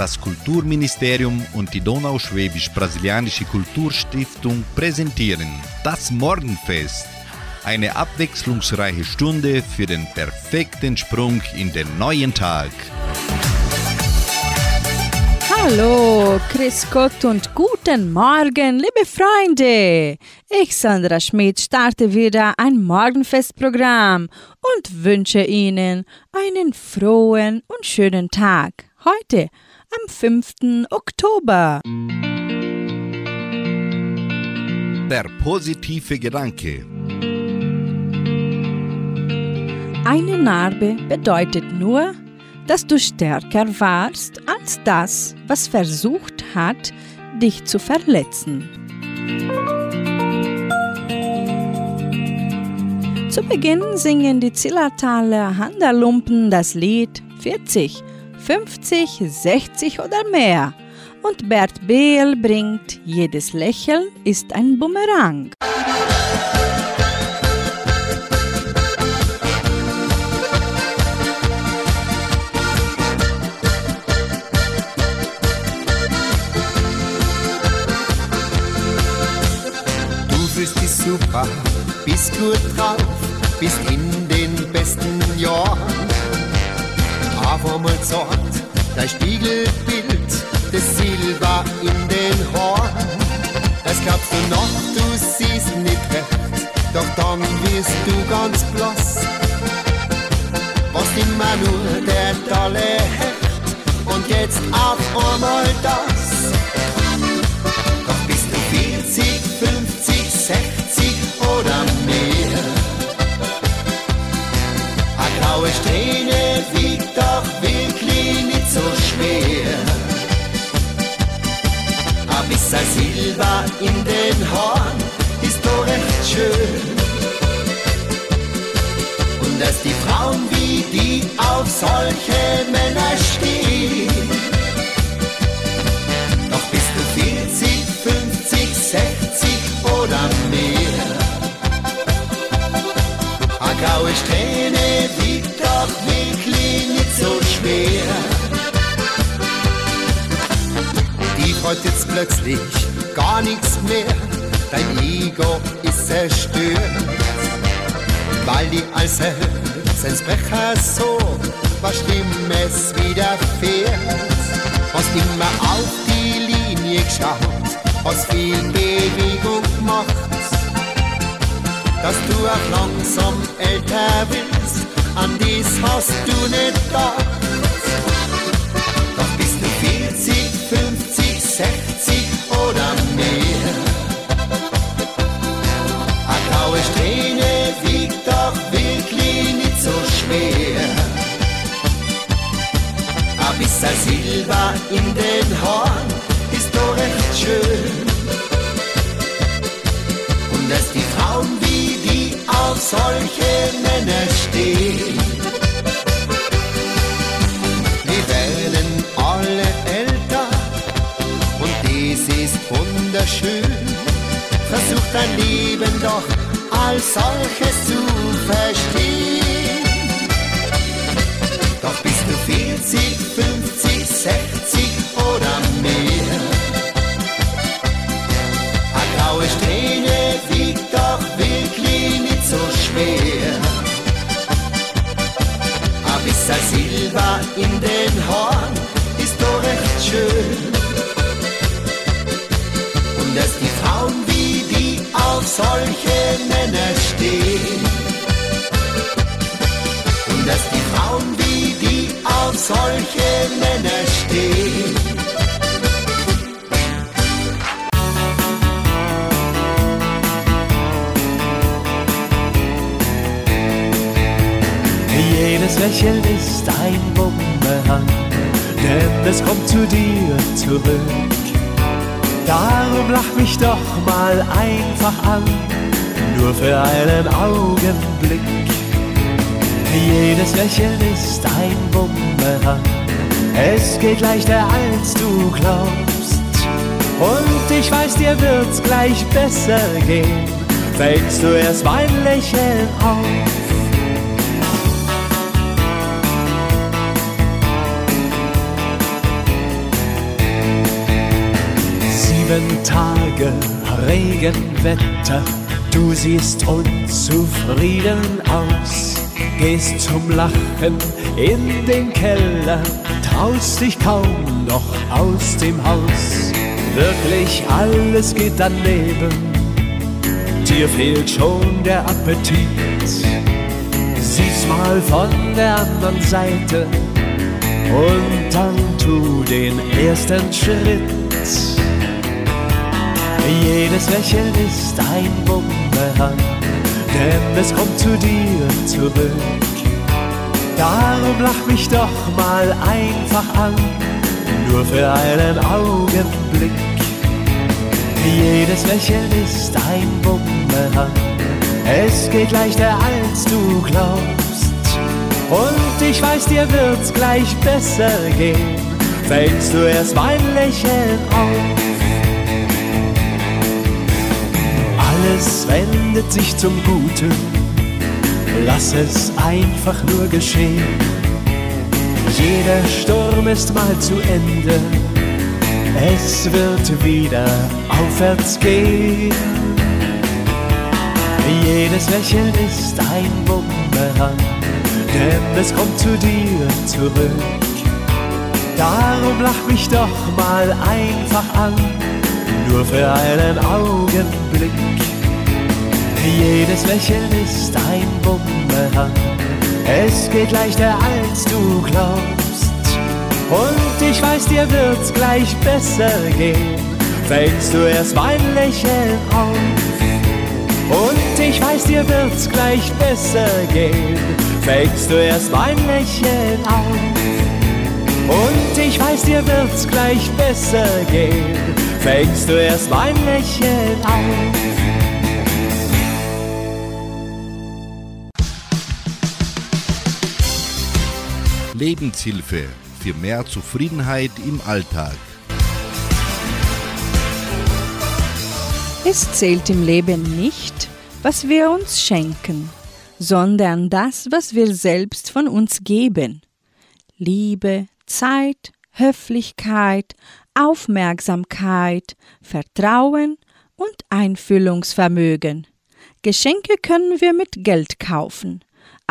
Das Kulturministerium und die Donauschwäbisch-Brasilianische Kulturstiftung präsentieren das Morgenfest. Eine abwechslungsreiche Stunde für den perfekten Sprung in den neuen Tag. Hallo, Chris Gott und guten Morgen, liebe Freunde. Ich, Sandra Schmidt, starte wieder ein Morgenfestprogramm und wünsche Ihnen einen frohen und schönen Tag. Heute, am 5. Oktober. Der positive Gedanke. Eine Narbe bedeutet nur, dass du stärker warst als das, was versucht hat, dich zu verletzen. Zu Beginn singen die Zillertaler Handerlumpen das Lied 40, 50, 60 oder mehr. Und Bert Behl bringt Jedes Lächeln ist ein Bumerang. super, bist gut drauf, bist in den besten Jahren. Mal sagt dein Spiegelbild, das Silber in den Haaren. Das glaubst du noch, du siehst nicht recht, doch dann wirst du ganz blass. Was immer nur der tolle Hecht und jetzt auf einmal das. Schön. Und dass die Frauen wie die auf solche Männer stehen. Doch bist du 40, 50, 60 oder mehr graue Strähne wiegt doch wirklich nicht so schwer. Die freut jetzt plötzlich gar nichts mehr, dein Ego zerstört. Weil die als Herzensbrecher so was Stimmes widerfährt. Hast immer auf die Linie geschaut, hast viel Bewegung gemacht dass du auch langsam älter willst, an dies hast du nicht gedacht. Doch bist du 40, 50, 60 Bisschen Silber in den Haaren ist doch recht schön. Und dass die Frauen auf solche Männer stehen. Wir werden alle älter und dies ist wunderschön. Versuch dein Leben doch als solches zu verstehen. 40, 50, 60 oder mehr. Eine graue Strähne wiegt doch wirklich nicht so schwer. Ein bisschen Silber in den Haaren ist doch recht schön. Und dass die Frauen wie die auf solche Männer stehen. Solche Männer stehen. Jedes Lächeln ist ein Bumerang, denn es kommt zu dir zurück. Darum lach mich doch mal einfach an, nur für einen Augenblick. Jedes Lächeln ist ein Bumerang, es geht leichter als du glaubst. Und ich weiß, dir wird's gleich besser gehen, fängst du erst mein Lächeln auf. schönen Tage, Regenwetter, du siehst unzufrieden aus. Gehst zum Lachen in den Keller, traust dich kaum noch aus dem Haus. Wirklich alles geht daneben, dir fehlt schon der Appetit. Sieh's mal von der anderen Seite und dann tu den ersten Schritt. Jedes Lächeln ist ein Bumerang, denn es kommt zu dir zurück. Darum lach mich doch mal einfach an, nur für einen Augenblick. Jedes Lächeln ist ein Bumerang, es geht leichter als du glaubst. Und ich weiß, dir wird's gleich besser gehen, fängst du erst mein Lächeln auf. Alles wendet sich zum Guten, lass es einfach nur geschehen. Jeder Sturm ist mal zu Ende, es wird wieder aufwärts gehen. Jedes Lächeln ist ein Bumerang, denn es kommt zu dir zurück. Darum lach mich doch mal einfach an, nur für einen Augenblick. Jedes Lächeln ist ein Bumerang, es geht leichter als du glaubst. Und ich weiß, dir wird's gleich besser gehen, fängst du erst mein Lächeln auf. Und ich weiß, dir wird's gleich besser gehen, fängst du erst mein Lächeln auf. Und ich weiß, dir wird's gleich besser gehen, fängst du erst mein Lächeln auf. Lebenshilfe für mehr Zufriedenheit im Alltag. Es zählt im Leben nicht, was wir uns schenken, sondern das, was wir selbst von uns geben. Liebe, Zeit, Höflichkeit, Aufmerksamkeit, Vertrauen und Einfühlungsvermögen. Geschenke können wir mit Geld kaufen,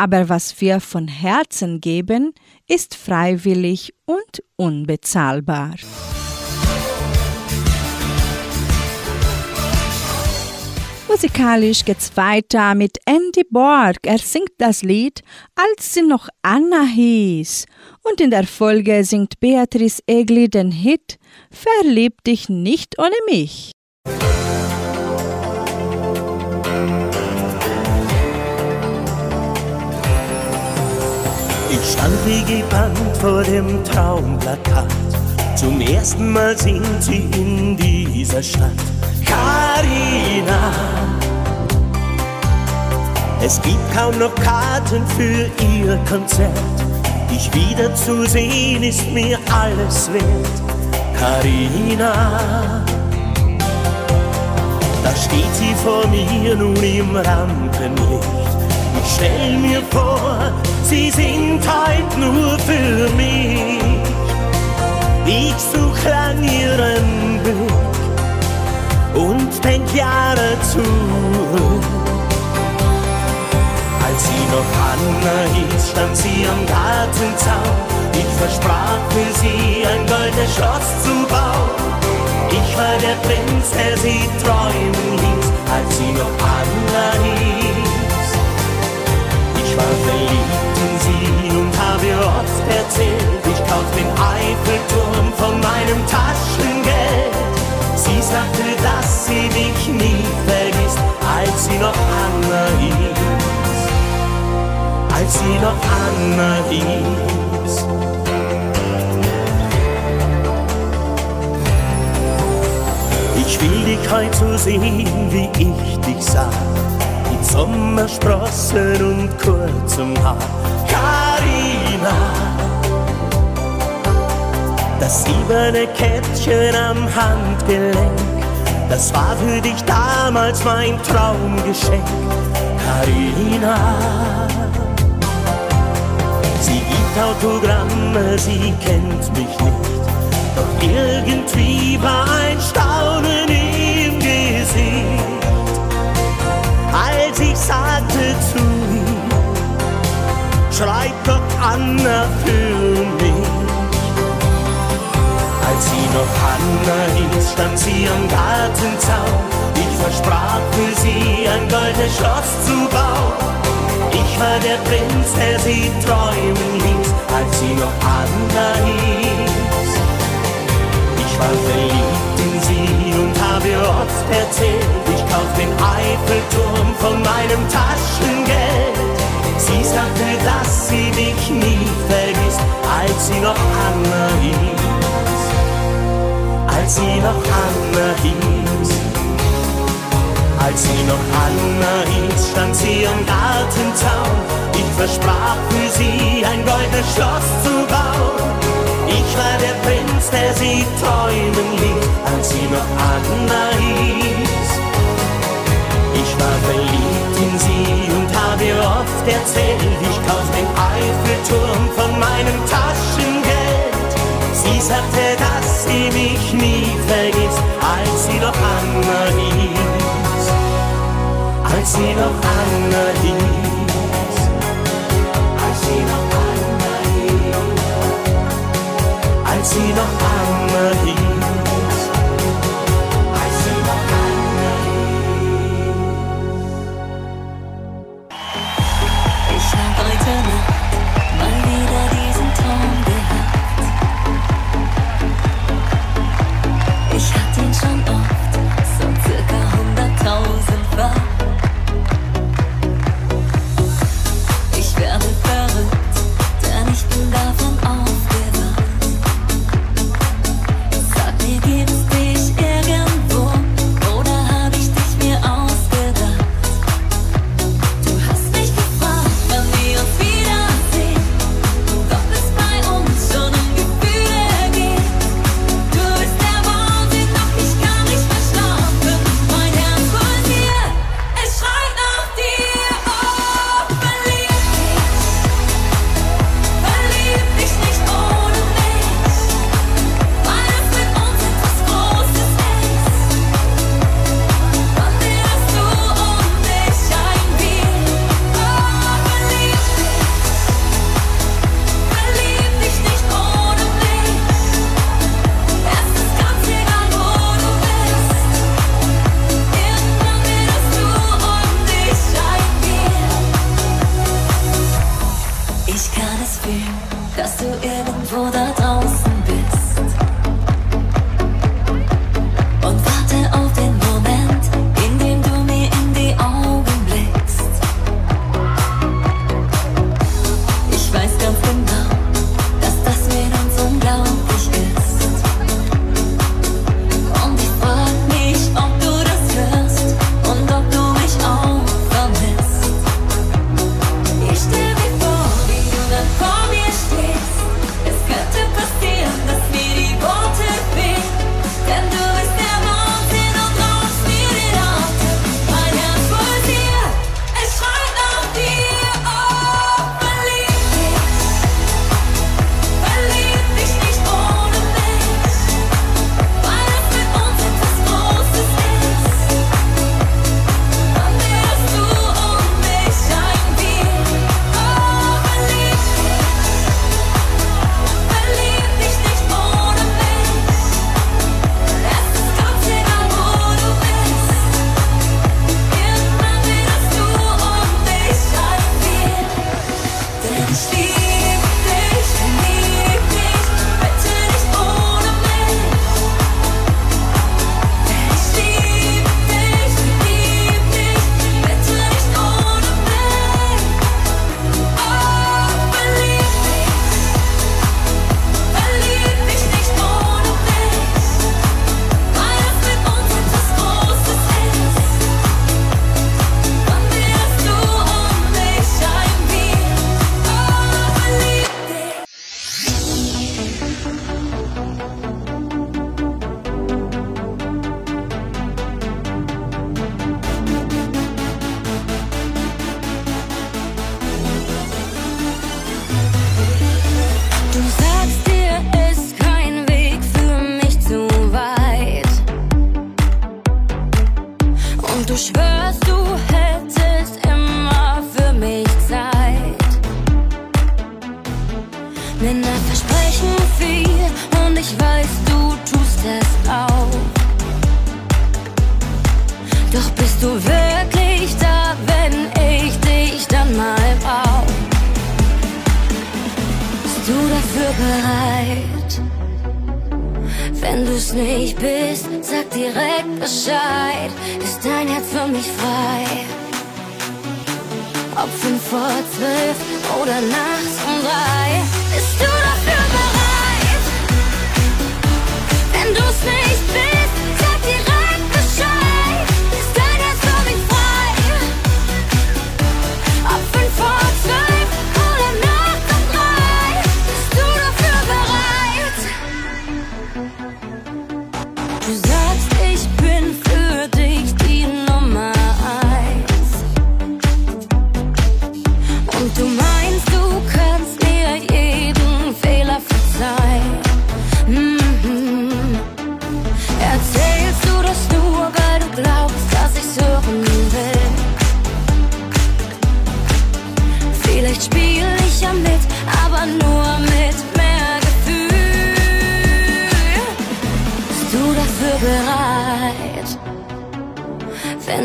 aber was wir von Herzen geben, ist freiwillig und unbezahlbar. Musikalisch geht's weiter mit Andy Borg. Er singt das Lied, als sie noch Anna hieß. Und in der Folge singt Beatrice Egli den Hit Verlieb dich nicht ohne mich. Ich stand wie gebannt vor dem Traumplakat. Zum ersten Mal singt sie in dieser Stadt. Carina. Es gibt kaum noch Karten für ihr Konzert. Dich wiederzusehen ist mir alles wert. Carina. Da steht sie vor mir nun im Rampenlicht. Ich stell mir vor, sie singt heut nur für mich. Ich such lang ihren Blick und denk Jahre zurück. Als sie noch Anna hieß, stand sie am Gartenzaun. Ich versprach für sie ein goldenes Schloss zu bauen. Ich war der Prinz, der sie träumen ließ, als sie noch Anna hieß. Ich war verliebt in sie und habe ihr oft erzählt, ich kauf den Eiffelturm von meinem Taschengeld. Sie sagte, dass sie mich nie vergisst, als sie noch Anna hieß. Als sie noch Anna hieß. Ich will dich heut so sehen, wie ich dich sah. Sommersprossen und kurzem Haar. Carina, das silberne Kettchen am Handgelenk, das war für dich damals mein Traumgeschenk. Carina, sie gibt Autogramme, sie kennt mich nicht. Doch irgendwie war ein Staunen im Gesicht, als ich sagte zu ihm, schreit doch Anna für mich. Als sie noch Anna hieß, stand sie am Gartenzaun. Ich versprach für sie ein goldenes Schloss zu bauen. Ich war der Prinz, der sie träumen ließ, als sie noch Anna hieß. Ich war verliebt sie und habe oft erzählt, ich kauf den Eiffelturm von meinem Taschengeld. Sie sagte, dass sie mich nie vergisst, als sie noch Anna hieß. Als sie noch Anna hieß. Als sie noch Anna hieß, stand sie am Gartenzaun. Ich versprach für sie ein goldenes Schloss zu bauen. Ich war der Prinz, der sie träumen ließ, hieß. Ich war verliebt in sie und habe ihr oft erzählt, ich kauf den Eiffelturm von meinem Taschengeld. Sie sagte, dass sie mich nie vergisst, als sie noch Anna hieß als sie noch Anna hieß. Als sie noch Anna hieß. Als sie noch Anna hieß.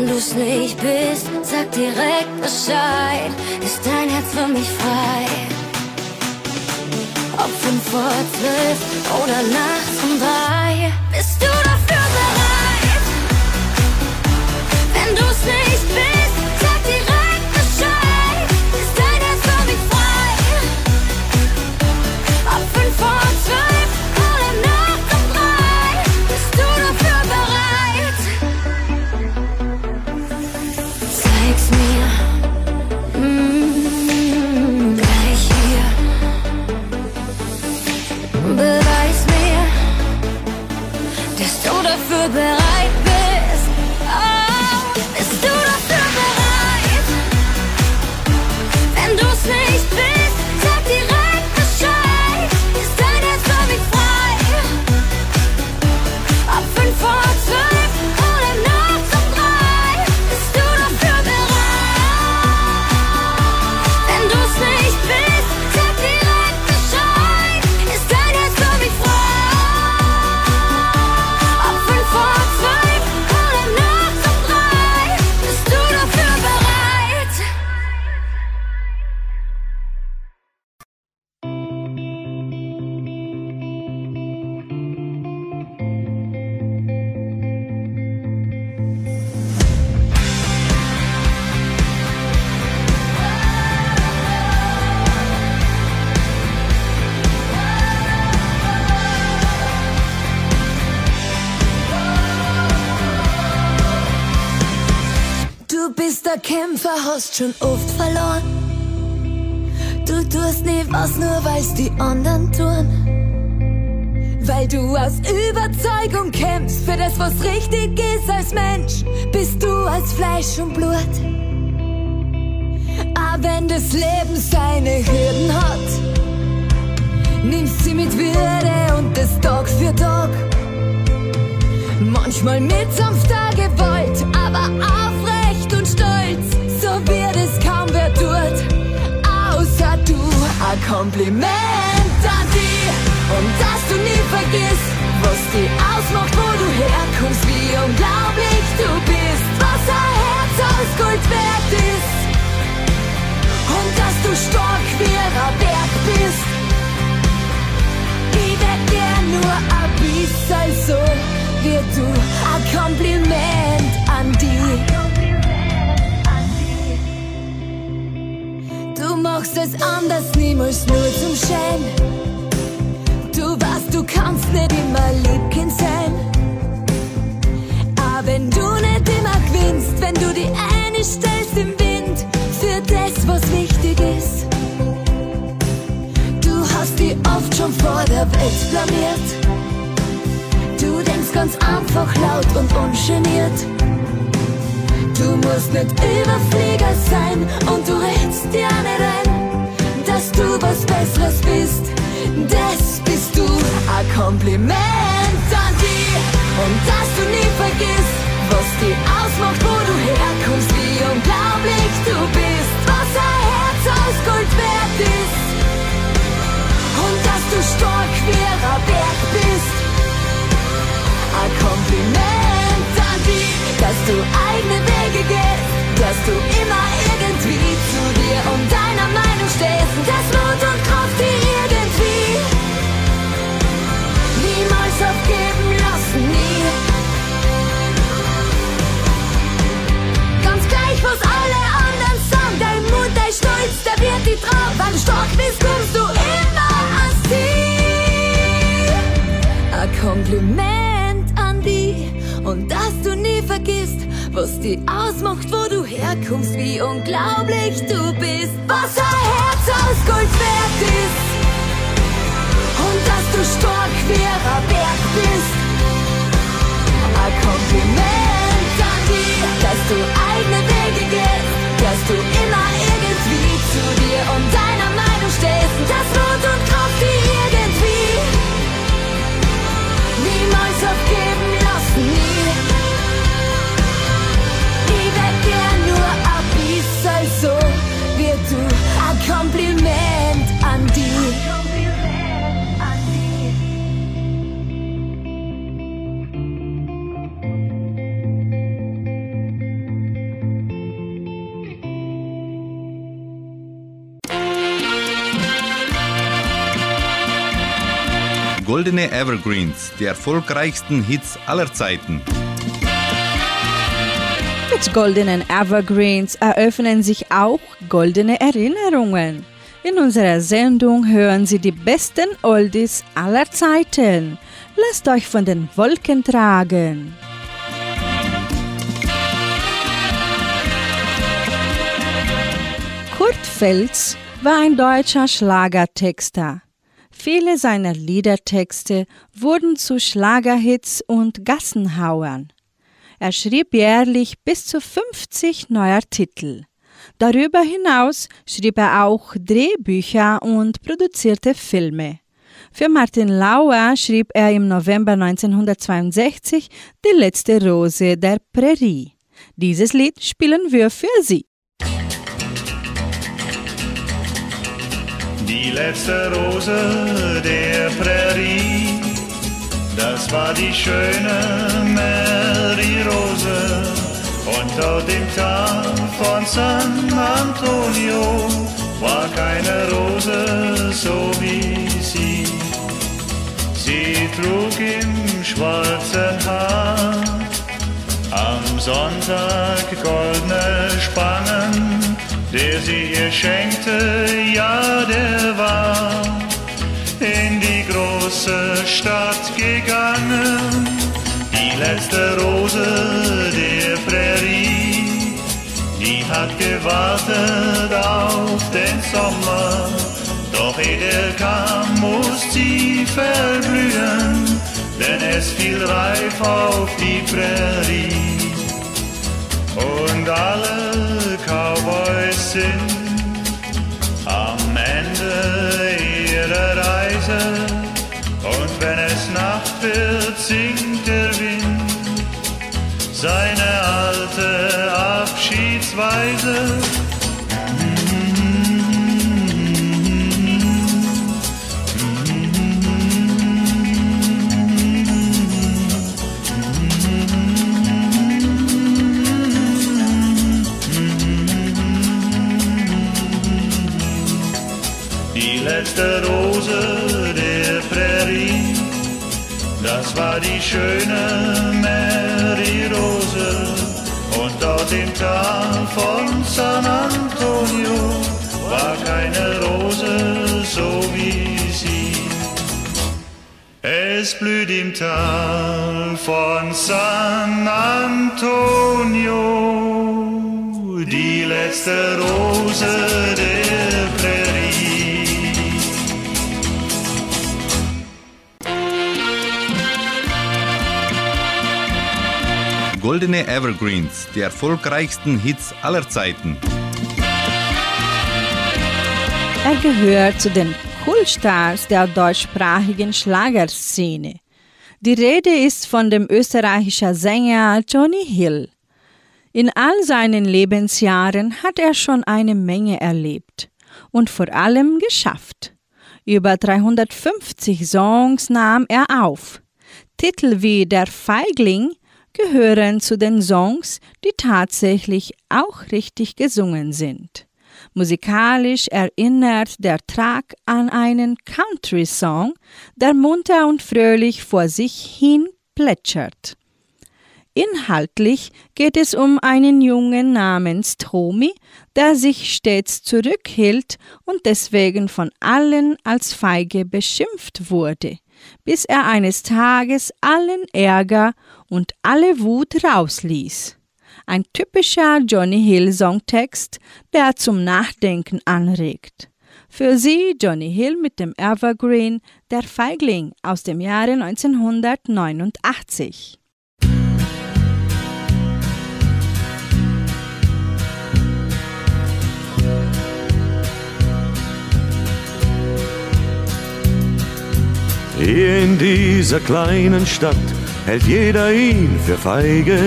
Wenn du's nicht bist, sag direkt Bescheid. Ist dein Herz für mich frei? Ob fünf vor zwölf oder nachts um drei. Bist du dafür bereit? Wenn du's nicht bist, Der Kämpfer, hast schon oft verloren. Du tust nie was, nur weil's die anderen tun. Weil du aus Überzeugung kämpfst für das, was richtig ist als Mensch, bist du als Fleisch und Blut. Aber wenn das Leben seine Hürden hat, nimmst sie mit Würde und das Tag für Tag. Manchmal mit sanfter Gewalt, aber aufrecht und stolz, so wird es kaum wer tut, außer du. Ein Kompliment an die und dass du nie vergisst, was die ausmacht, wo du herkommst, wie unglaublich du bist, was ein Herz aus Gold wert ist und dass du stark wie ein Berg bist. Ich wär gern nur ein bisschen so wie du. Ein Kompliment an die. Machst es anders, niemals nur zum Schein. Du weißt, du kannst nicht immer Liebkind sein. Aber wenn du nicht immer gewinnst, wenn du die eine stellst im Wind für das, was wichtig ist. Du hast die oft schon vor der Welt blamiert. Du denkst ganz einfach laut und ungeniert. Du musst nicht Überflieger sein und du redst dir nicht ein, dass du was Besseres bist. Das bist du. Ein Kompliment an dir und dass du nie vergisst, was dir ausmacht, wo du herkommst, wie unglaublich du bist, was ein Herz aus Gold wert ist und dass du stark wie ein Berg bist. Ein Kompliment an dir, dass du dass du immer irgendwie zu dir und deiner Meinung stehst. Das Mut und Kraft, die irgendwie niemals aufgeben lassen, nie. Ganz gleich, was alle anderen sagen, dein Mut, dein Stolz, der wird die Frau, Weil du stark bist, kommst du immer ans Ziel. Ein Kompliment an die und dass du nie vergisst, was die ausmacht, wo herkommst, wie unglaublich du bist. Was ein Herz aus Gold wert ist. Und dass du stark ein Berg bist. Ein Kompliment an dir, dass du eigene Wege gehst, dass du immer irgendwie zu dir und deiner Meinung stehst. Das Mut und Kraft, die irgendwie niemals aufgeben Goldene Evergreens, die erfolgreichsten Hits aller Zeiten. Mit goldenen Evergreens eröffnen sich auch goldene Erinnerungen. In unserer Sendung hören Sie die besten Oldies aller Zeiten. Lasst euch von den Wolken tragen. Kurt Fels war ein deutscher Schlagertexter. Viele seiner Liedertexte wurden zu Schlagerhits und Gassenhauern. Er schrieb jährlich bis zu 50 neuer Titel. Darüber hinaus schrieb er auch Drehbücher und produzierte Filme. Für Martin Lauer schrieb er im November 1962 Die letzte Rose der Prärie. Dieses Lied spielen wir für Sie. Die letzte Rose der Prärie, das war die schöne Mary Rose. Auf dem Tag von San Antonio war keine Rose so wie sie. Sie trug im schwarzen Haar am Sonntag goldene Spangen, der sie ihr schenkte, ja, der war in die große Stadt gegangen. Die letzte Rose der Prärie, die hat gewartet auf den Sommer. Doch ehe der kam, muss sie verblühen, denn es fiel reif auf die Prärie. Und alle Cowboys sind am Ende ihrer Reise. Und wenn es Nacht wird, singt der Wind seine alte Abschiedsweise. Schöne Mary Rose. Und dort im Tal von San Antonio war keine Rose so wie sie. Es blüht im Tal von San Antonio die letzte Rose der Prärie. Goldene Evergreens, die erfolgreichsten Hits aller Zeiten. Er gehört zu den Coolstars der deutschsprachigen Schlagerszene. Die Rede ist von dem österreichischen Sänger Johnny Hill. In all seinen Lebensjahren hat er schon eine Menge erlebt und vor allem geschafft. Über 350 Songs nahm er auf. Titel wie Der Feigling gehören zu den Songs, die tatsächlich auch richtig gesungen sind. Musikalisch erinnert der Track an einen Country-Song, der munter und fröhlich vor sich hin plätschert. Inhaltlich geht es um einen Jungen namens Tommy, der sich stets zurückhielt und deswegen von allen als feige beschimpft wurde, bis er eines Tages allen Ärger und alle Wut rausließ. Ein typischer Johnny Hill Songtext, der zum Nachdenken anregt. Für sie Johnny Hill mit dem Evergreen Der Feigling aus dem Jahre 1989. Hier in dieser kleinen Stadt hält jeder ihn für feige.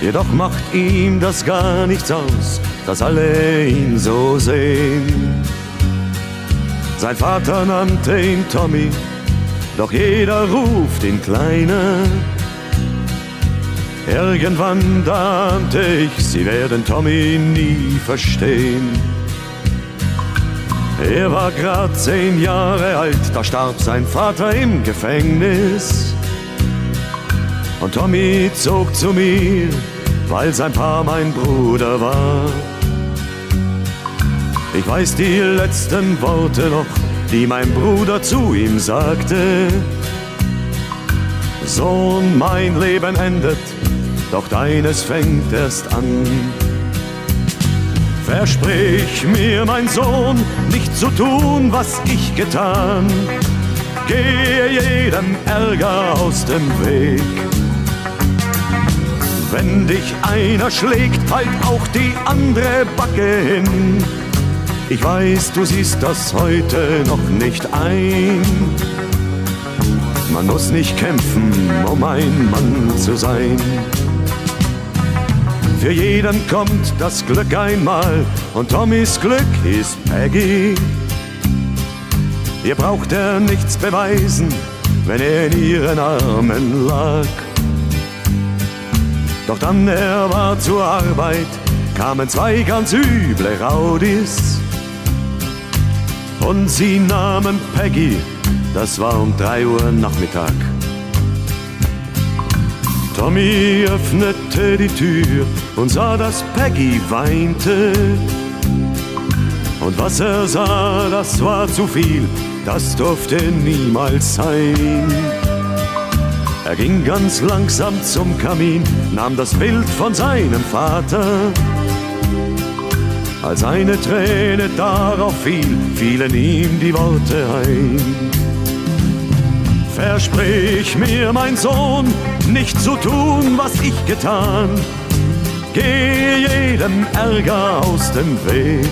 Jedoch macht ihm das gar nichts aus, dass alle ihn so sehen. Sein Vater nannte ihn Tommy, doch jeder ruft ihn Kleiner. Irgendwann dahnte ich, sie werden Tommy nie verstehen. Er war grad zehn Jahre alt, da starb sein Vater im Gefängnis. Und Tommy zog zu mir, weil sein Paar mein Bruder war. Ich weiß die letzten Worte noch, die mein Bruder zu ihm sagte. Sohn, mein Leben endet, doch deines fängt erst an. Versprich mir, mein Sohn, nicht zu tun, was ich getan. Gehe jedem Ärger aus dem Weg. Wenn dich einer schlägt, halt auch die andere Backe hin. Ich weiß, du siehst das heute noch nicht ein. Man muss nicht kämpfen, um ein Mann zu sein. Für jeden kommt das Glück einmal und Tommys Glück ist Peggy. Ihr braucht er nichts beweisen, wenn er in ihren Armen lag. Doch dann er war zur Arbeit, kamen zwei ganz üble Raudis. Und sie nahmen Peggy, das war um drei Uhr Nachmittag. Tommy öffnete die Tür und sah, dass Peggy weinte. Und was er sah, das war zu viel, das durfte niemals sein. Er ging ganz langsam zum Kamin, nahm das Bild von seinem Vater. Als eine Träne darauf fiel, fielen ihm die Worte ein. Versprich mir, mein Sohn, nicht zu tun, was ich getan. Geh jedem Ärger aus dem Weg.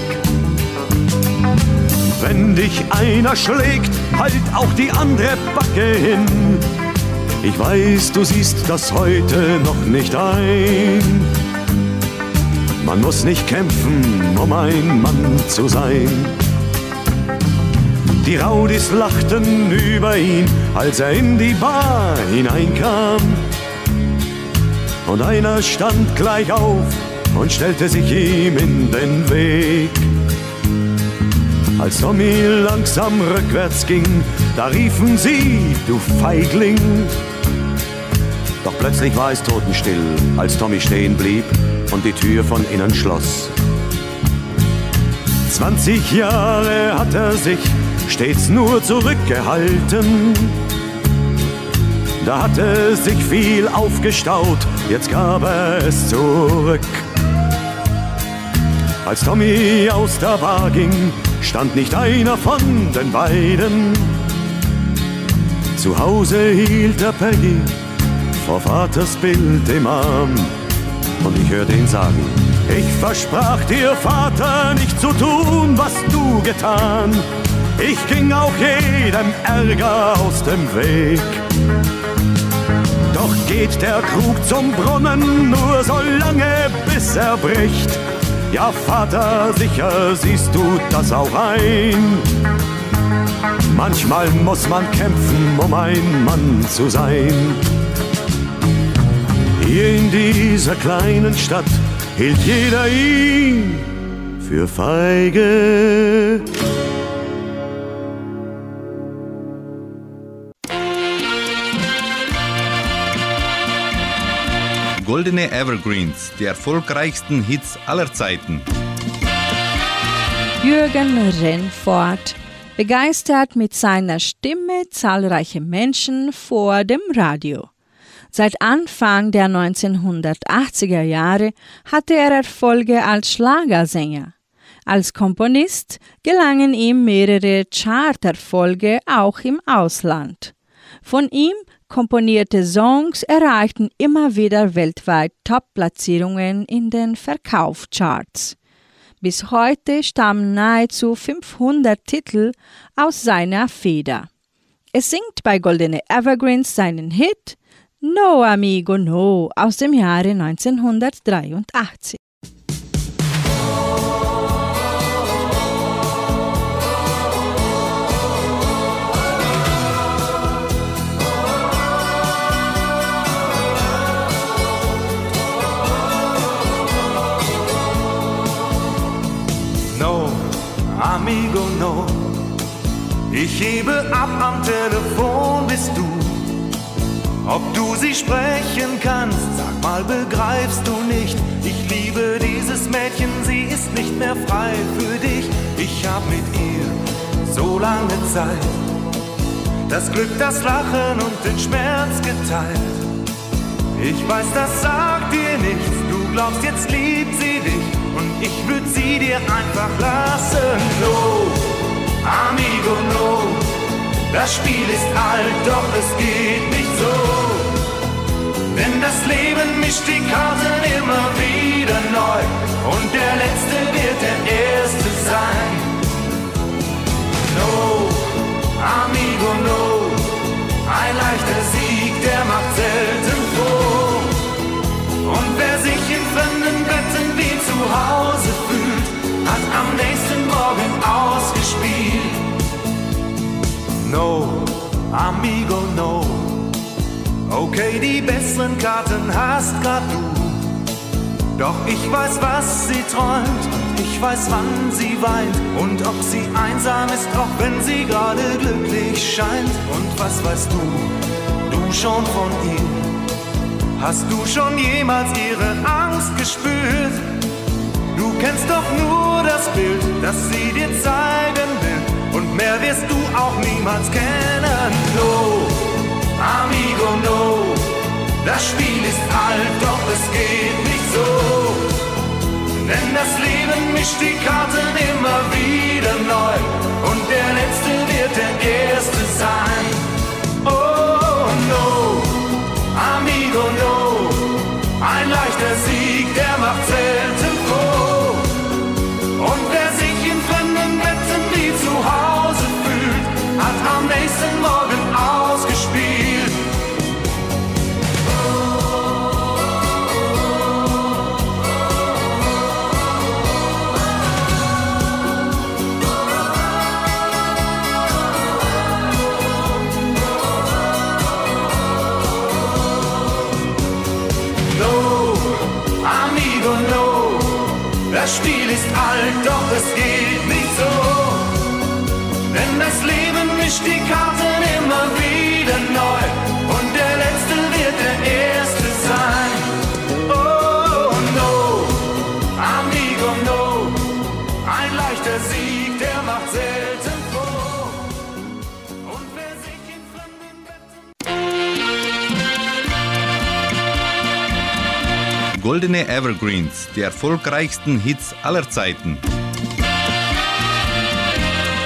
Wenn dich einer schlägt, halt auch die andere Backe hin. Ich weiß, du siehst das heute noch nicht ein. Man muss nicht kämpfen, um ein Mann zu sein. Die Raudis lachten über ihn, als er in die Bar hineinkam. Und einer stand gleich auf und stellte sich ihm in den Weg. Als Tommy langsam rückwärts ging, da riefen sie, du Feigling. Doch plötzlich war es totenstill, als Tommy stehen blieb und die Tür von innen schloss. 20 Jahre hat er sich stets nur zurückgehalten. Da hatte sich viel aufgestaut, jetzt gab er es zurück. Als Tommy aus der Bar ging, stand nicht einer von den beiden. Zu Hause hielt er Peggy vor Vaters Bild im Arm. Und ich hörte ihn sagen, ich versprach dir, Vater, nicht zu tun, was du getan. Ich ging auch jedem Ärger aus dem Weg. Doch geht der Krug zum Brunnen nur so lange, bis er bricht. Ja, Vater, sicher siehst du das auch ein. Manchmal muss man kämpfen, um ein Mann zu sein. Hier in dieser kleinen Stadt hielt jeder ihn für feige. Goldene Evergreens, die erfolgreichsten Hits aller Zeiten. Jürgen Rennfort begeistert mit seiner Stimme zahlreiche Menschen vor dem Radio. Seit Anfang der 1980er Jahre hatte er Erfolge als Schlagersänger. Als Komponist gelangen ihm mehrere Charterfolge auch im Ausland. Von ihm komponierte Songs erreichten immer wieder weltweit Top-Platzierungen in den Verkaufscharts. Bis heute stammen nahezu 500 Titel aus seiner Feder. Es singt bei Goldene Evergreens seinen Hit No Amigo No aus dem Jahre 1983. amigo, no. Ich hebe ab am Telefon, bist du. Ob du sie sprechen kannst, sag mal, begreifst du nicht? Ich liebe dieses Mädchen, sie ist nicht mehr frei für dich. Ich hab mit ihr so lange Zeit das Glück, das Lachen und den Schmerz geteilt. Ich weiß, das sagt dir nichts, du glaubst, jetzt liebt sie dich und ich würd sie dir einfach lassen. No, amigo, no, das Spiel ist alt, doch es geht nicht so. Denn das Leben mischt die Karten immer wieder neu und der Letzte wird der Erste sein. No, amigo, no, ein leichter No, amigo, no. Okay, die besseren Karten hast grad du. Doch ich weiß, was sie träumt und ich weiß, wann sie weint und ob sie einsam ist, auch wenn sie gerade glücklich scheint. Und was weißt du, du schon von ihr? Hast du schon jemals ihre Angst gespürt? Du kennst doch nur das Bild, das sie dir will. Und mehr wirst du auch niemals kennen. No, amigo, no. Das Spiel ist alt, doch es geht nicht so. Denn das Leben mischt die Karten immer wieder neu. Und der Letzte wird der Erste sein. Oh no, Goldene Evergreens, die erfolgreichsten Hits aller Zeiten.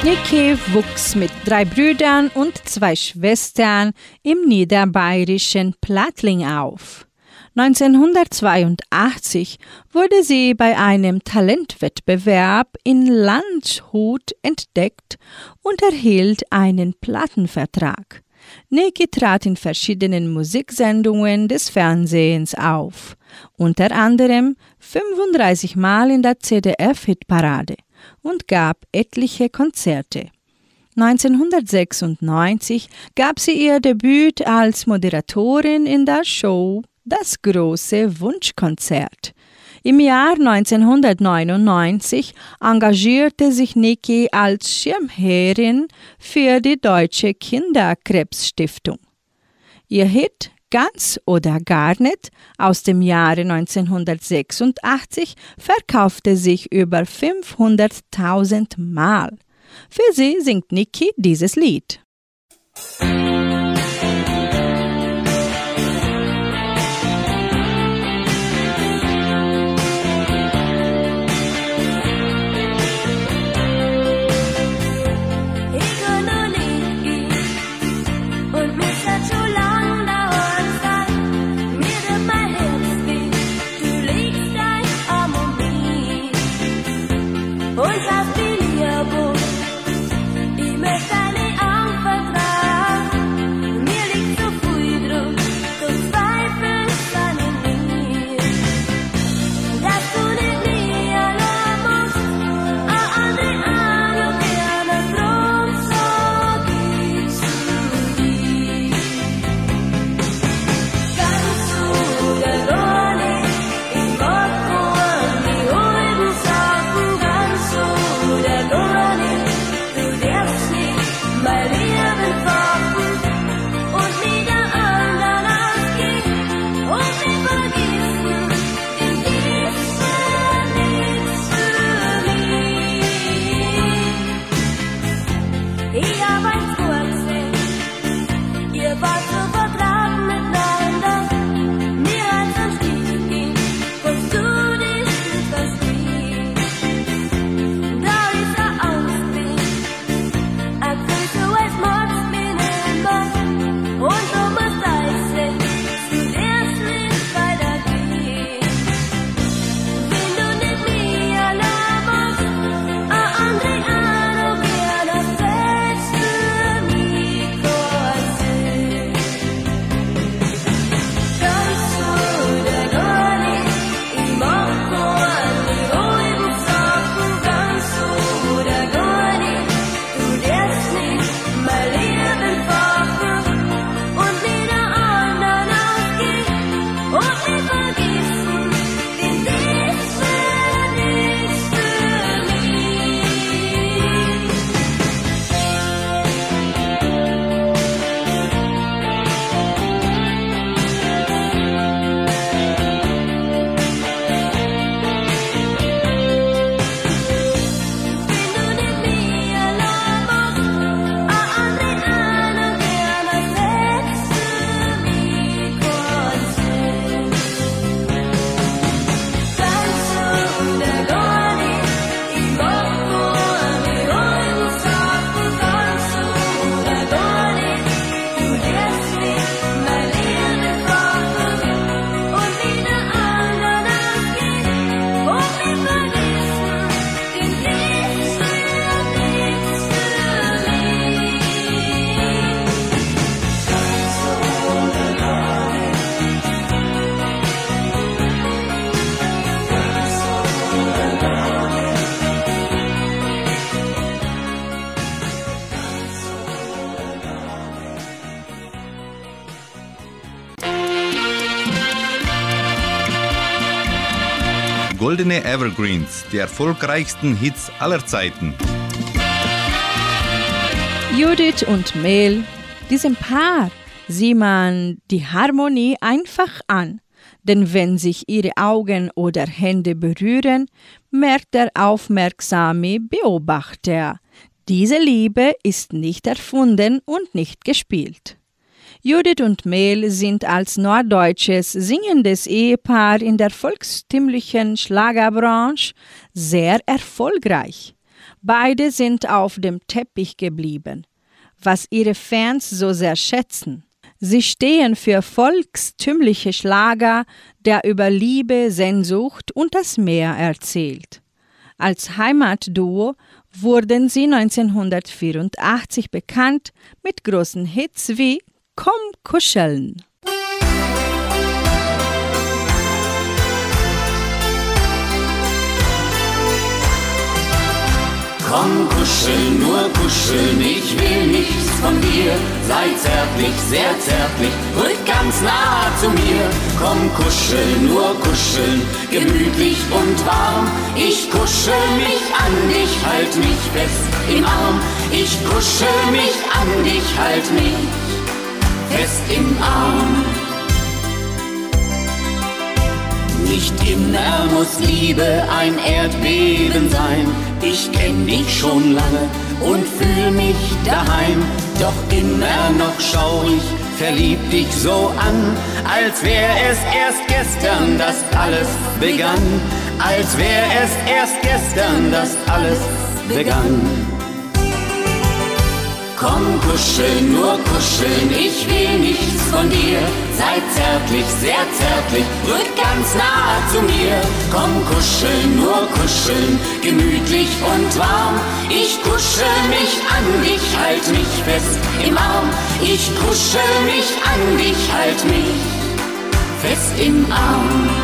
Niki wuchs mit drei Brüdern und zwei Schwestern im niederbayerischen Plattling auf. 1982 wurde sie bei einem Talentwettbewerb in Landshut entdeckt und erhielt einen Plattenvertrag. Niki trat in verschiedenen Musiksendungen des Fernsehens auf, unter anderem 35 Mal in der CDF-Hitparade und gab etliche Konzerte. 1996 gab sie ihr Debüt als Moderatorin in der Show Das große Wunschkonzert. Im Jahr 1999 engagierte sich Niki als Schirmherrin für die Deutsche Kinderkrebsstiftung. Ihr Hit Ganz oder gar nicht aus dem Jahre 1986 verkaufte sich über 500.000 Mal. Für sie singt Niki dieses Lied. Goldene Evergreens, die erfolgreichsten Hits aller Zeiten. Judith und Mel, diesem Paar, sieht man die Harmonie einfach an. Denn wenn sich ihre Augen oder Hände berühren, merkt der aufmerksame Beobachter, diese Liebe ist nicht erfunden und nicht gespielt. Judith und Mel sind als norddeutsches singendes Ehepaar in der volkstümlichen Schlagerbranche sehr erfolgreich. Beide sind auf dem Teppich geblieben, was ihre Fans so sehr schätzen. Sie stehen für volkstümliche Schlager, der über Liebe, Sehnsucht und das Meer erzählt. Als Heimatduo wurden sie 1984 bekannt mit großen Hits wie Komm kuscheln. Komm kuscheln, nur kuscheln, ich will nichts von dir. Sei zärtlich, sehr zärtlich, rück ganz nah zu mir. Komm kuscheln, nur kuscheln, gemütlich und warm. Ich kuschel mich an dich, halt mich fest im Arm. Ich kuschel mich an dich, halt mich fest im Arm. Nicht immer muss Liebe ein Erdbeben sein. Ich kenn dich schon lange und fühl mich daheim. Doch immer noch schau ich verliebt dich so an, als wär es erst gestern, dass alles begann. Als wär es erst gestern, dass alles begann. Komm kuscheln, nur kuscheln, ich will nichts von dir. Sei zärtlich, sehr zärtlich, rück ganz nah zu mir. Komm kuscheln, nur kuscheln, gemütlich und warm. Ich kuschel mich an dich, halt mich fest im Arm. Ich kuschel mich an dich, halt mich fest im Arm.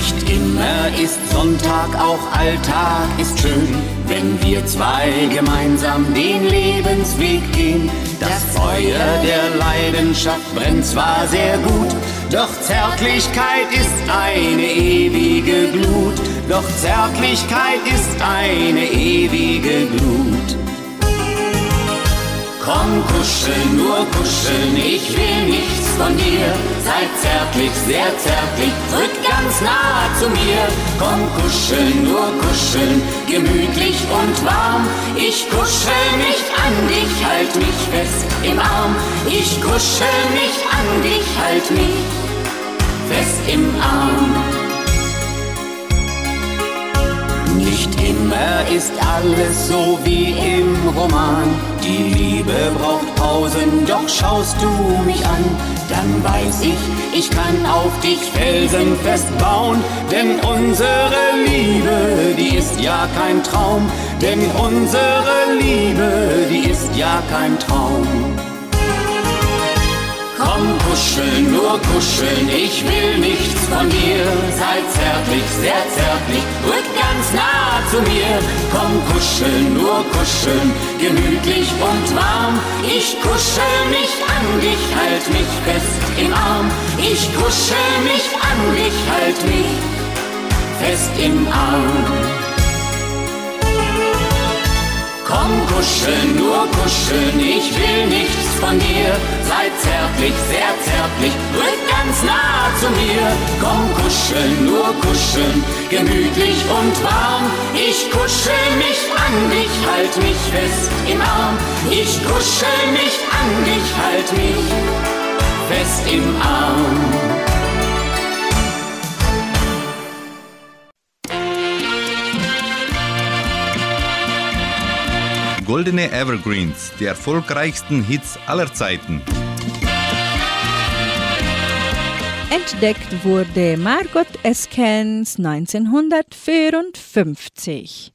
Nicht immer ist Sonntag, auch Alltag ist schön, wenn wir zwei gemeinsam den Lebensweg gehen. Das Feuer der Leidenschaft brennt zwar sehr gut, doch Zärtlichkeit ist eine ewige Glut. Doch Zärtlichkeit ist eine ewige Glut. Komm kuscheln, nur kuscheln, ich will nichts von dir. Sei zärtlich, sehr zärtlich, rück ganz nah zu mir. Komm kuscheln, nur kuscheln, gemütlich und warm. Ich kuschel mich an dich, halt mich fest im Arm. Ich kuschel mich an dich, halt mich fest im Arm. Nicht immer ist alles so wie im Roman. Die Liebe braucht Pausen, doch schaust du mich an, dann weiß ich, ich kann auf dich felsenfest bauen. Denn unsere Liebe, die ist ja kein Traum. Denn unsere Liebe, die ist ja kein Traum. Kuscheln, nur kuscheln, ich will nichts von dir. Sei zärtlich, sehr zärtlich, rück ganz nah zu mir. Komm kuscheln, nur kuscheln, gemütlich und warm. Ich kuschel mich an dich, halt mich fest im Arm. Ich kuschel mich an dich, halt mich fest im Arm. Komm kuscheln, nur kuscheln, ich will nichts von dir. Sei zärtlich, sehr zärtlich, rück ganz nah zu mir. Komm kuscheln, nur kuscheln, gemütlich und warm. Ich kuschel mich an dich, halt mich fest im Arm. Ich kuschel mich an dich, halt mich fest im Arm. Goldene Evergreens, die erfolgreichsten Hits aller Zeiten. Entdeckt wurde Margot Eskens 1954.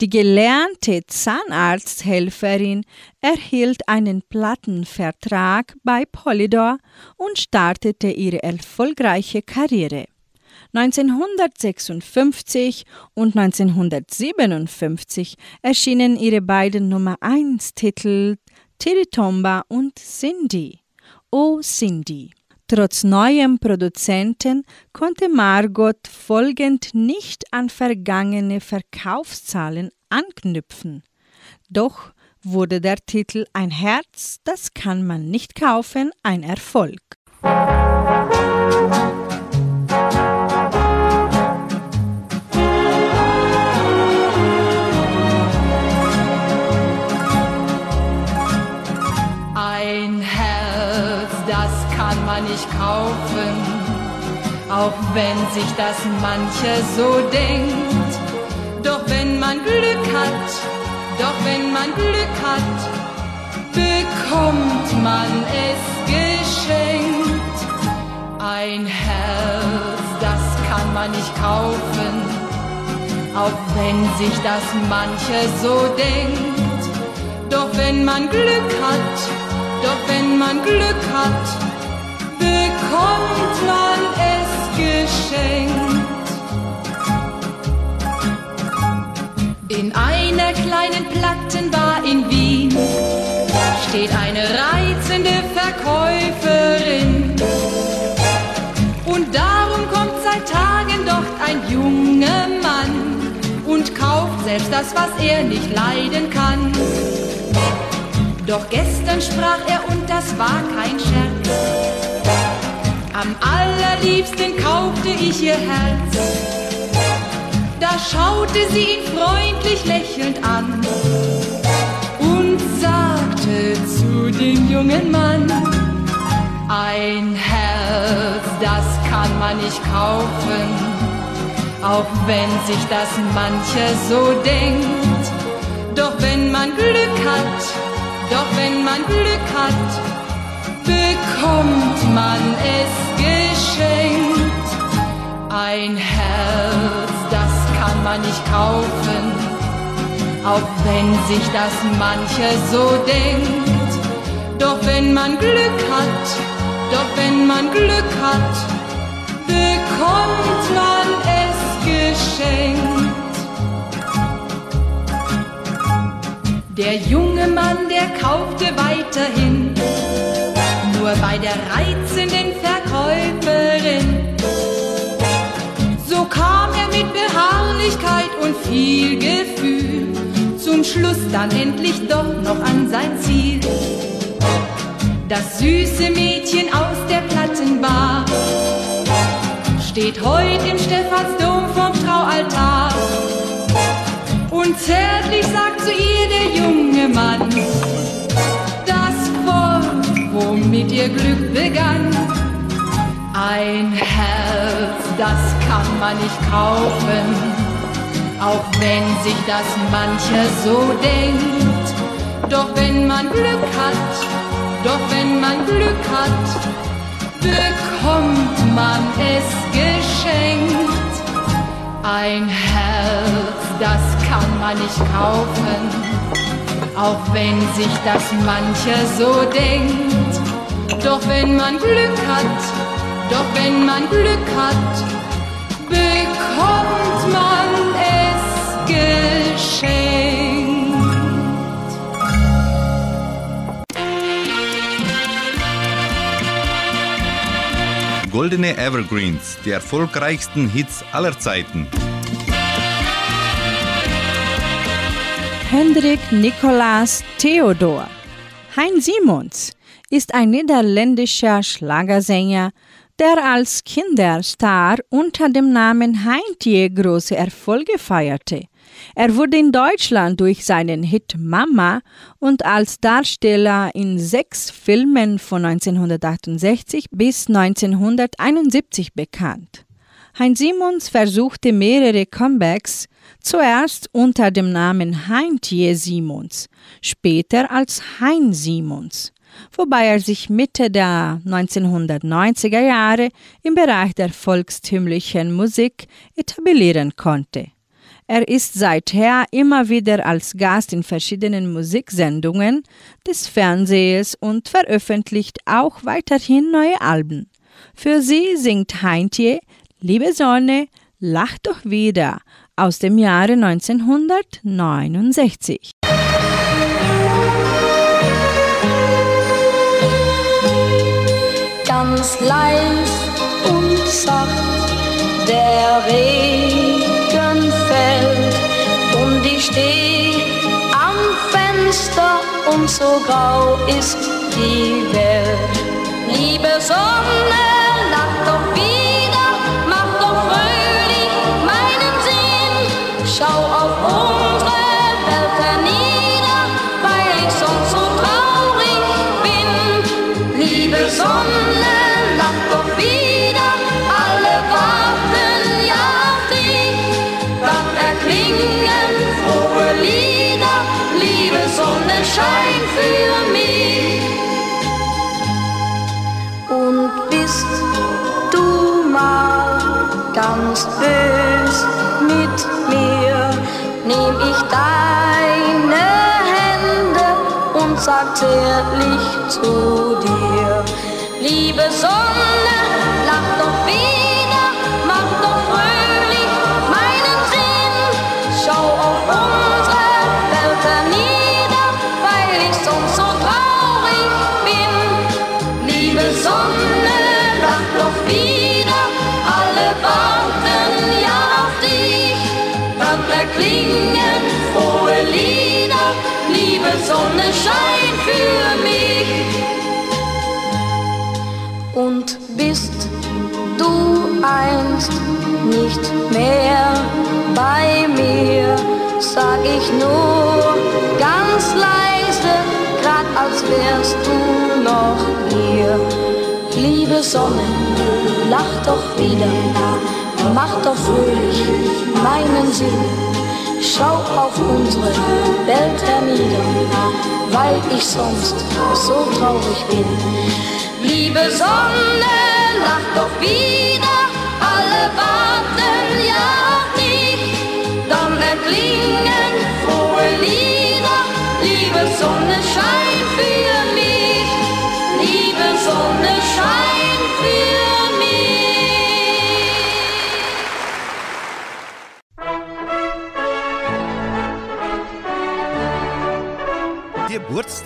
Die gelernte Zahnarzthelferin erhielt einen Plattenvertrag bei Polydor und startete ihre erfolgreiche Karriere. 1956 und 1957 erschienen ihre beiden Nummer 1 Titel Tiritomba und Cindy. Oh Cindy. Trotz neuem Produzenten konnte Margot folgend nicht an vergangene Verkaufszahlen anknüpfen. Doch wurde der Titel Ein Herz, das kann man nicht kaufen, ein Erfolg. Auch wenn sich das mancher so denkt. Doch wenn man Glück hat, doch wenn man Glück hat, bekommt man es geschenkt. Ein Herz, das kann man nicht kaufen, auch wenn sich das mancher so denkt. Doch wenn man Glück hat, doch wenn man Glück hat, bekommt man es geschenkt. In einer kleinen Plattenbar in Wien steht eine reizende Verkäuferin. Und darum kommt seit Tagen dort ein junger Mann und kauft selbst das, was er nicht leiden kann. Doch gestern sprach er und das war kein Scherz. Am allerliebsten kaufte ich ihr Herz. Da schaute sie ihn freundlich lächelnd an und sagte zu dem jungen Mann, ein Herz, das kann man nicht kaufen, auch wenn sich das mancher so denkt. Doch wenn man Glück hat, doch wenn man Glück hat, bekommt man es geschenkt. Ein Herz, das kann man nicht kaufen, auch wenn sich das mancher so denkt. Doch wenn man Glück hat, doch wenn man Glück hat, bekommt man es geschenkt. Der junge Mann, der kaufte weiterhin, nur bei der reizenden Verkäuferin. So kam er mit Beharrlichkeit und viel Gefühl zum Schluss dann endlich doch noch an sein Ziel. Das süße Mädchen aus der Plattenbar steht heut im Stephansdom vom Traualtar. Und zärtlich sagt zu ihr der junge Mann womit ihr Glück begann. Ein Herz, das kann man nicht kaufen, auch wenn sich das mancher so denkt. Doch wenn man Glück hat, doch wenn man Glück hat, bekommt man es geschenkt. Ein Herz, das kann man nicht kaufen, auch wenn sich das mancher so denkt. Doch wenn man Glück hat, doch wenn man Glück hat, bekommt man es geschenkt. Goldene Evergreens, die erfolgreichsten Hits aller Zeiten. Hendrik Nikolaas Theodor. Hein Simons ist ein niederländischer Schlagersänger, der als Kinderstar unter dem Namen Heintje große Erfolge feierte. Er wurde in Deutschland durch seinen Hit Mama und als Darsteller in sechs Filmen von 1968 bis 1971 bekannt. Heinz Simons versuchte mehrere Comebacks, zuerst unter dem Namen Heintje Simons, später als Hein Simons, wobei er sich Mitte der 1990er Jahre im Bereich der volkstümlichen Musik etablieren konnte. Er ist seither immer wieder als Gast in verschiedenen Musiksendungen des Fernsehens und veröffentlicht auch weiterhin neue Alben. Für sie singt Heintje Liebe Sonne, lach doch wieder aus dem Jahre 1969. ganz leis und sacht. Der Regen fällt und ich steh am Fenster und so grau ist die Welt. Liebe Sonne, lach doch ganz bös mit mir, nehm ich deine Hände und sag zärtlich zu dir. Liebe Sonne, Sonne, schein für mich. Und bist du einst nicht mehr bei mir, sag ich nur ganz leise, grad als wärst du noch hier. Liebe Sonne, lach doch wieder, mach doch fröhlich meinen Sinn. Schau auf unsere Welt hernieder, weil ich sonst so traurig bin. Liebe Sonne, lach doch wieder, alle warten ja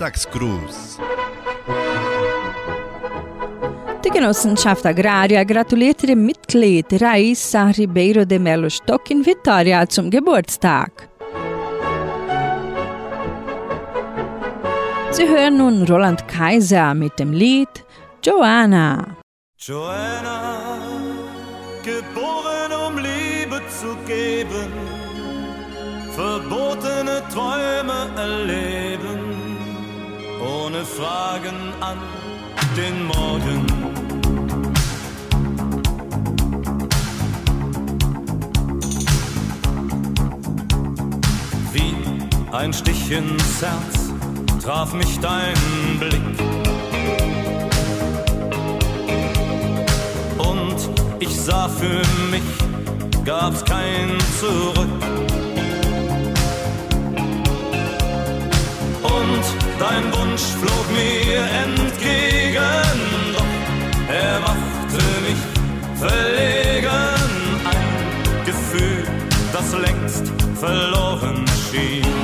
Geburtstagsgruß. Die Genossenschaft Agraria gratuliert ihrem Mitglied Raisa Ribeiro de Melo Stock in Vitoria zum Geburtstag. Sie hören nun Roland Kaiser mit dem Lied Joanna. Joanna, geboren um Liebe zu geben, verbotene Träume erleben, ohne Fragen an den Morgen. Wie ein Stich ins Herz traf mich dein Blick. Und ich sah für mich, gab's kein Zurück. Und dein Wunsch flog mir entgegen, doch er machte mich verlegen. Ein Gefühl, das längst verloren schien.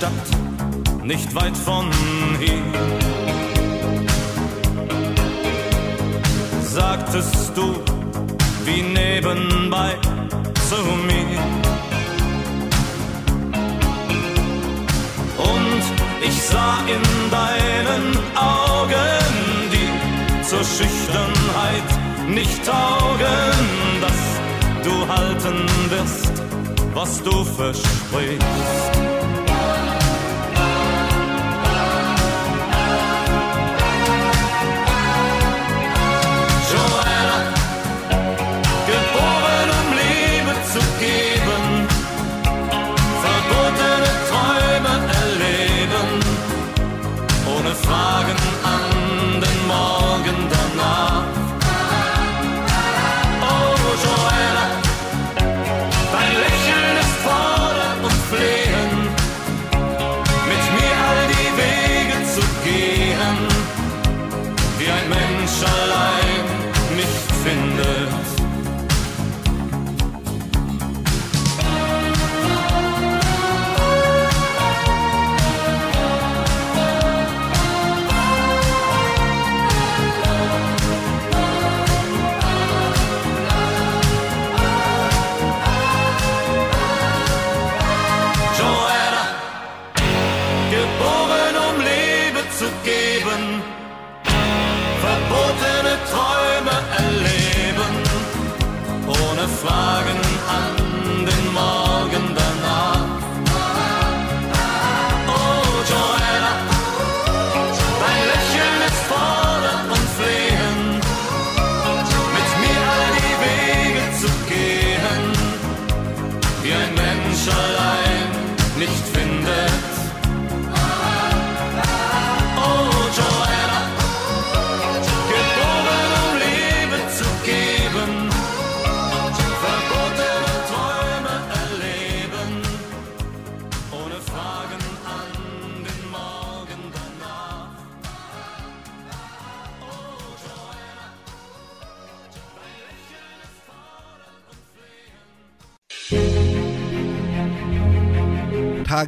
Stadt, nicht weit von hier. Sagtest du, wie nebenbei zu mir. Und ich sah in deinen Augen, die zur Schüchternheit nicht taugen, dass du halten wirst, was du versprichst.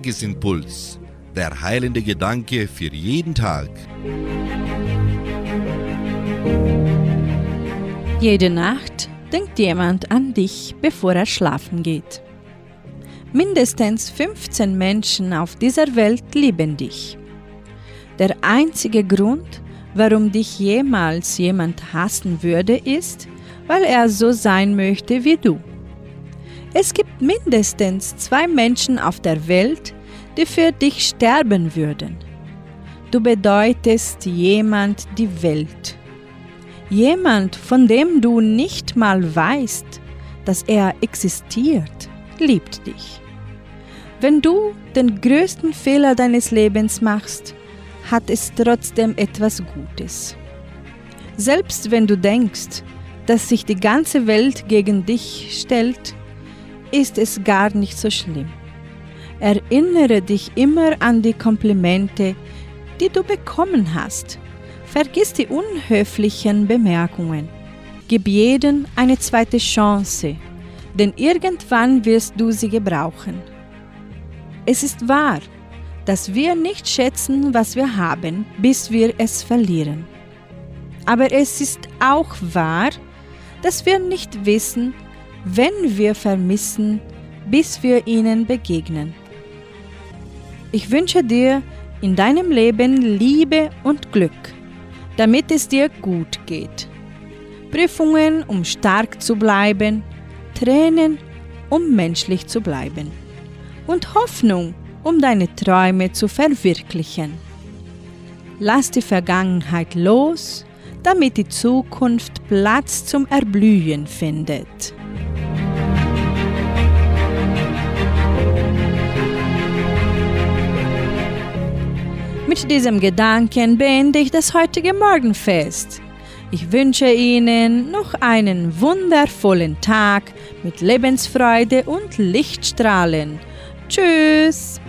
Tagesimpuls. Der heilende Gedanke für jeden Tag. Jede Nacht denkt jemand an dich, bevor er schlafen geht. Mindestens 15 Menschen auf dieser Welt lieben dich. Der einzige Grund, warum dich jemals jemand hassen würde, ist, weil er so sein möchte wie du. Es gibt mindestens zwei Menschen auf der Welt, die für dich sterben würden. Du bedeutest jemand die Welt. Jemand, von dem du nicht mal weißt, dass er existiert, liebt dich. Wenn du den größten Fehler deines Lebens machst, hat es trotzdem etwas Gutes. Selbst wenn du denkst, dass sich die ganze Welt gegen dich stellt, ist es gar nicht so schlimm. Erinnere dich immer an die Komplimente, die du bekommen hast. Vergiss die unhöflichen Bemerkungen. Gib jedem eine zweite Chance, denn irgendwann wirst du sie gebrauchen. Es ist wahr, dass wir nicht schätzen, was wir haben, bis wir es verlieren. Aber es ist auch wahr, dass wir nicht wissen, wenn wir vermissen, bis wir ihnen begegnen. Ich wünsche dir in deinem Leben Liebe und Glück, damit es dir gut geht. Prüfungen, um stark zu bleiben, Tränen, um menschlich zu bleiben. Und Hoffnung, um deine Träume zu verwirklichen. Lass die Vergangenheit los, damit die Zukunft Platz zum Erblühen findet. Mit diesem Gedanken beende ich das heutige Morgenfest. Ich wünsche Ihnen noch einen wundervollen Tag mit Lebensfreude und Lichtstrahlen. Tschüss!